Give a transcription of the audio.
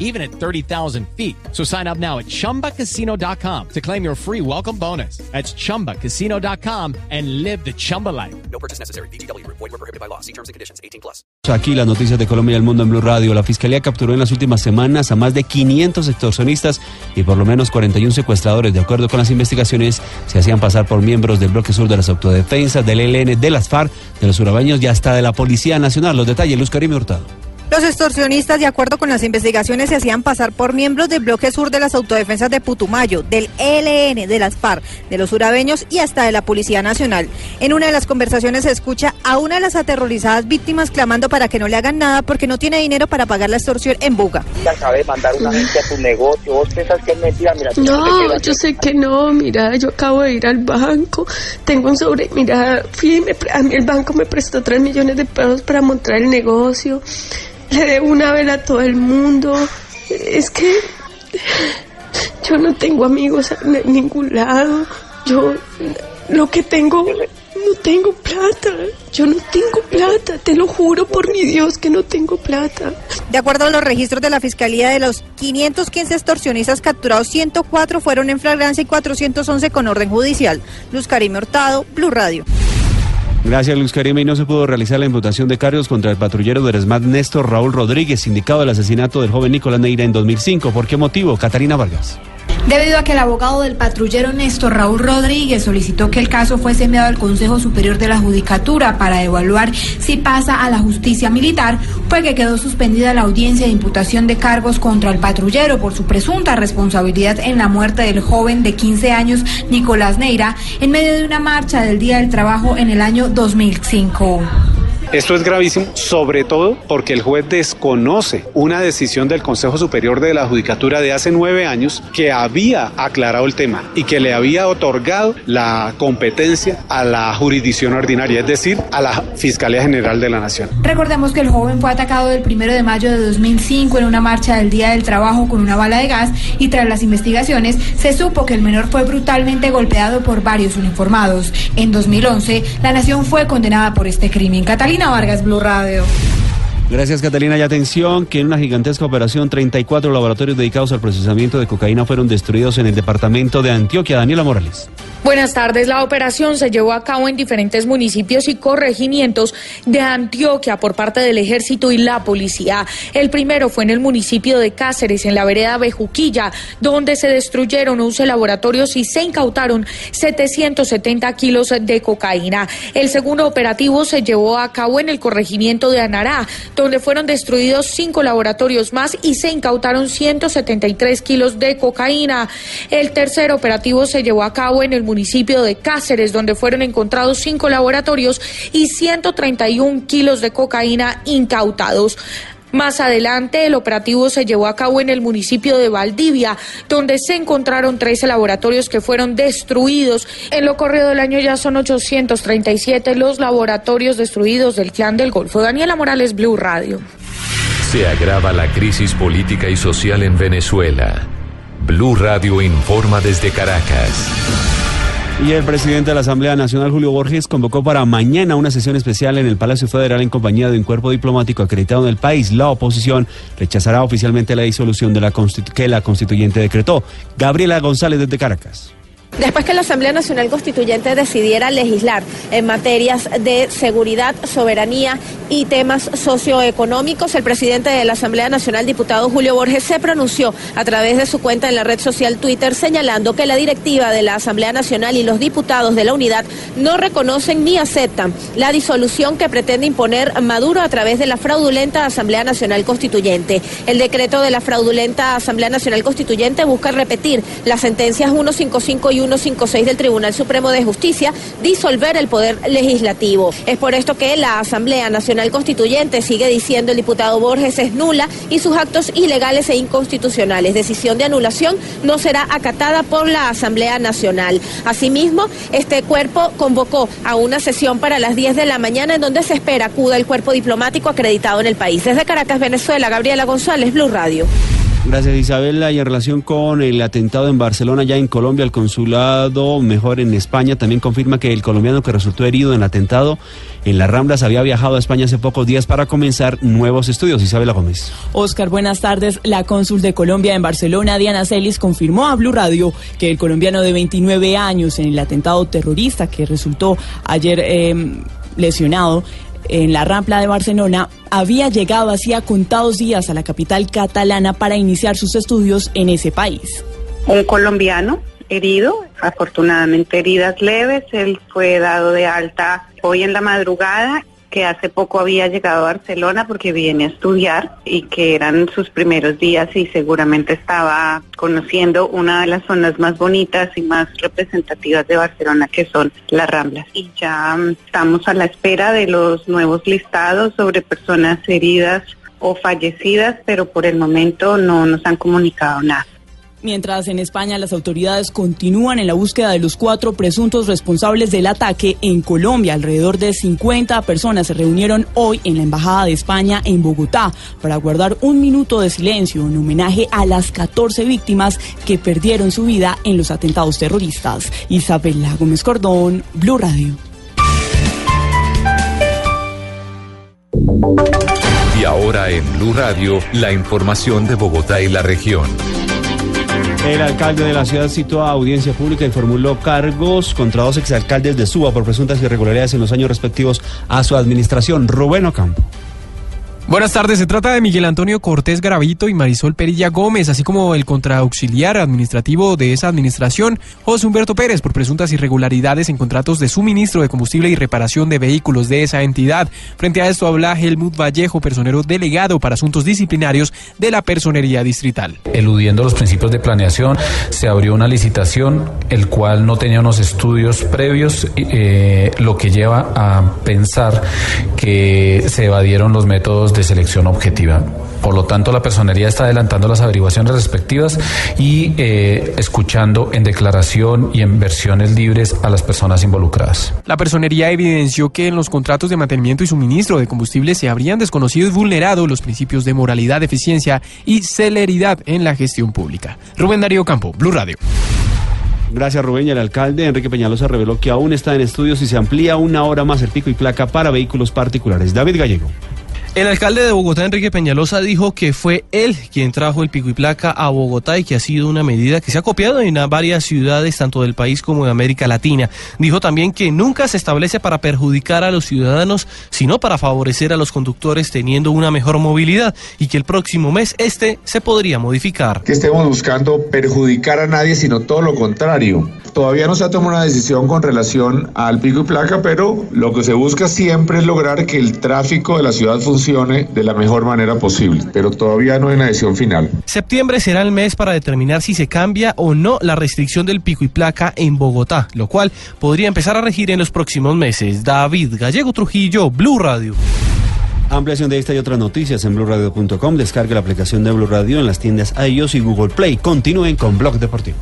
even at 30,000 feet. So sign up now at chumbacasino.com to claim your free welcome bonus. That's chumbacasino.com and live the Chumba life. No purchase necessary. BGW. Void were prohibited by law. See terms and conditions. 18 plus. Aquí las noticias de Colombia y el mundo en Blue Radio. La Fiscalía capturó en las últimas semanas a más de 500 extorsionistas y por lo menos 41 secuestradores. De acuerdo con las investigaciones, se hacían pasar por miembros del bloque sur de las autodefensas, del ELN, de las FARC, de los urabeños y hasta de la Policía Nacional. Los detalles, Luz Karim Hurtado. Los extorsionistas, de acuerdo con las investigaciones, se hacían pasar por miembros del bloque sur de las autodefensas de Putumayo, del ELN, de las FARC, de los urabeños y hasta de la Policía Nacional. En una de las conversaciones se escucha a una de las aterrorizadas víctimas clamando para que no le hagan nada porque no tiene dinero para pagar la extorsión en Buga. de mandar una gente a tu negocio, vos pensás que es mentira, mira. No, yo sé que no, mira, yo acabo de ir al banco, tengo un sobre, mira, fui, y me pre- a mí el banco me prestó 3 millones de pesos para montar el negocio, le debo una vela a todo el mundo, es que yo no tengo amigos en ningún lado, yo lo que tengo, no tengo plata, yo no tengo plata, te lo juro por mi Dios que no tengo plata. De acuerdo a los registros de la Fiscalía, de los 515 extorsionistas capturados, 104 fueron en flagrancia y 411 con orden judicial. Luz Karime Hurtado, Blue Radio. Gracias, Luz Karim. Y no se pudo realizar la imputación de cargos contra el patrullero del ESMAD Néstor Raúl Rodríguez, indicado del asesinato del joven Nicolás Neira en 2005. ¿Por qué motivo? Catarina Vargas. Debido a que el abogado del patrullero Néstor Raúl Rodríguez solicitó que el caso fuese enviado al Consejo Superior de la Judicatura para evaluar si pasa a la justicia militar, fue que quedó suspendida la audiencia de imputación de cargos contra el patrullero por su presunta responsabilidad en la muerte del joven de 15 años Nicolás Neira en medio de una marcha del Día del Trabajo en el año 2005. Esto es gravísimo, sobre todo porque el juez desconoce una decisión del Consejo Superior de la Judicatura de hace nueve años que había aclarado el tema y que le había otorgado la competencia a la jurisdicción ordinaria, es decir, a la Fiscalía General de la Nación. Recordemos que el joven fue atacado el primero de mayo de 2005 en una marcha del Día del Trabajo con una bala de gas y tras las investigaciones se supo que el menor fue brutalmente golpeado por varios uniformados. En 2011, la nación fue condenada por este crimen. Catalina Vargas, Blue Radio. Gracias, Catalina. Y atención, que en una gigantesca operación, 34 laboratorios dedicados al procesamiento de cocaína fueron destruidos en el departamento de Antioquia. Daniela Morales. Buenas tardes. La operación se llevó a cabo en diferentes municipios y corregimientos de Antioquia por parte del ejército y la policía. El primero fue en el municipio de Cáceres, en la vereda Bejuquilla, donde se destruyeron 11 laboratorios y se incautaron 770 kilos de cocaína. El segundo operativo se llevó a cabo en el corregimiento de Anará, donde fueron destruidos cinco laboratorios más y se incautaron 173 kilos de cocaína. El tercer operativo se llevó a cabo en el municipio de Cáceres, donde fueron encontrados cinco laboratorios y 131 kilos de cocaína incautados. Más adelante, el operativo se llevó a cabo en el municipio de Valdivia, donde se encontraron 13 laboratorios que fueron destruidos. En lo corrido del año ya son 837 los laboratorios destruidos del Clan del Golfo. Daniela Morales, Blue Radio. Se agrava la crisis política y social en Venezuela. Blue Radio informa desde Caracas. Y el presidente de la Asamblea Nacional, Julio Borges, convocó para mañana una sesión especial en el Palacio Federal en compañía de un cuerpo diplomático acreditado en el país. La oposición rechazará oficialmente la disolución que la constituyente decretó. Gabriela González desde Caracas. Después que la Asamblea Nacional Constituyente decidiera legislar en materias de seguridad, soberanía y temas socioeconómicos, el presidente de la Asamblea Nacional, diputado Julio Borges, se pronunció a través de su cuenta en la red social Twitter señalando que la directiva de la Asamblea Nacional y los diputados de la unidad no reconocen ni aceptan la disolución que pretende imponer Maduro a través de la fraudulenta Asamblea Nacional Constituyente. El decreto de la fraudulenta Asamblea Nacional Constituyente busca repetir las sentencias 155 y 156 del Tribunal Supremo de Justicia disolver el poder legislativo. Es por esto que la Asamblea Nacional Constituyente, sigue diciendo el diputado Borges, es nula y sus actos ilegales e inconstitucionales. Decisión de anulación no será acatada por la Asamblea Nacional. Asimismo, este cuerpo convocó a una sesión para las 10 de la mañana en donde se espera acuda el cuerpo diplomático acreditado en el país. Desde Caracas, Venezuela, Gabriela González, Blue Radio. Gracias Isabela. Y en relación con el atentado en Barcelona, ya en Colombia, el consulado, mejor en España, también confirma que el colombiano que resultó herido en el atentado en las Ramblas había viajado a España hace pocos días para comenzar nuevos estudios. Isabela Gómez. Oscar, buenas tardes. La cónsul de Colombia en Barcelona, Diana Celis, confirmó a Blue Radio que el colombiano de 29 años en el atentado terrorista que resultó ayer eh, lesionado en la Rampla de Barcelona, había llegado hacía contados días a la capital catalana para iniciar sus estudios en ese país. Un colombiano herido, afortunadamente heridas leves, él fue dado de alta hoy en la madrugada que hace poco había llegado a Barcelona porque viene a estudiar y que eran sus primeros días y seguramente estaba conociendo una de las zonas más bonitas y más representativas de Barcelona que son las Ramblas. Y ya mm, estamos a la espera de los nuevos listados sobre personas heridas o fallecidas, pero por el momento no nos han comunicado nada. Mientras en España las autoridades continúan en la búsqueda de los cuatro presuntos responsables del ataque en Colombia, alrededor de 50 personas se reunieron hoy en la Embajada de España en Bogotá para guardar un minuto de silencio en homenaje a las 14 víctimas que perdieron su vida en los atentados terroristas. Isabela Gómez Cordón, Blue Radio. Y ahora en Blue Radio, la información de Bogotá y la región. El alcalde de la ciudad citó a audiencia pública y formuló cargos contra dos exalcaldes de Suba por presuntas irregularidades en los años respectivos a su administración. Rubén Ocampo. Buenas tardes, se trata de Miguel Antonio Cortés Gravito y Marisol Perilla Gómez, así como el contraauxiliar administrativo de esa administración, José Humberto Pérez, por presuntas irregularidades en contratos de suministro de combustible y reparación de vehículos de esa entidad. Frente a esto habla Helmut Vallejo, personero delegado para asuntos disciplinarios de la Personería Distrital. Eludiendo los principios de planeación, se abrió una licitación, el cual no tenía unos estudios previos, eh, lo que lleva a pensar que se evadieron los métodos de selección objetiva. Por lo tanto, la personería está adelantando las averiguaciones respectivas y eh, escuchando en declaración y en versiones libres a las personas involucradas. La personería evidenció que en los contratos de mantenimiento y suministro de combustible se habrían desconocido y vulnerado los principios de moralidad, eficiencia y celeridad en la gestión pública. Rubén Darío Campo, Blue Radio. Gracias Rubén y el alcalde Enrique Peñalosa reveló que aún está en estudios y se amplía una hora más el pico y placa para vehículos particulares. David Gallego. El alcalde de Bogotá, Enrique Peñalosa, dijo que fue él quien trajo el pico y placa a Bogotá y que ha sido una medida que se ha copiado en varias ciudades, tanto del país como de América Latina. Dijo también que nunca se establece para perjudicar a los ciudadanos, sino para favorecer a los conductores teniendo una mejor movilidad y que el próximo mes este se podría modificar. Que estemos buscando perjudicar a nadie, sino todo lo contrario. Todavía no se ha tomado una decisión con relación al pico y placa, pero lo que se busca siempre es lograr que el tráfico de la ciudad funcione de la mejor manera posible, pero todavía no hay una decisión final. Septiembre será el mes para determinar si se cambia o no la restricción del pico y placa en Bogotá, lo cual podría empezar a regir en los próximos meses. David Gallego Trujillo, Blue Radio. Ampliación de esta y otras noticias en blurradio.com. Descargue la aplicación de Blue Radio en las tiendas iOS y Google Play. Continúen con Blog Deportivo.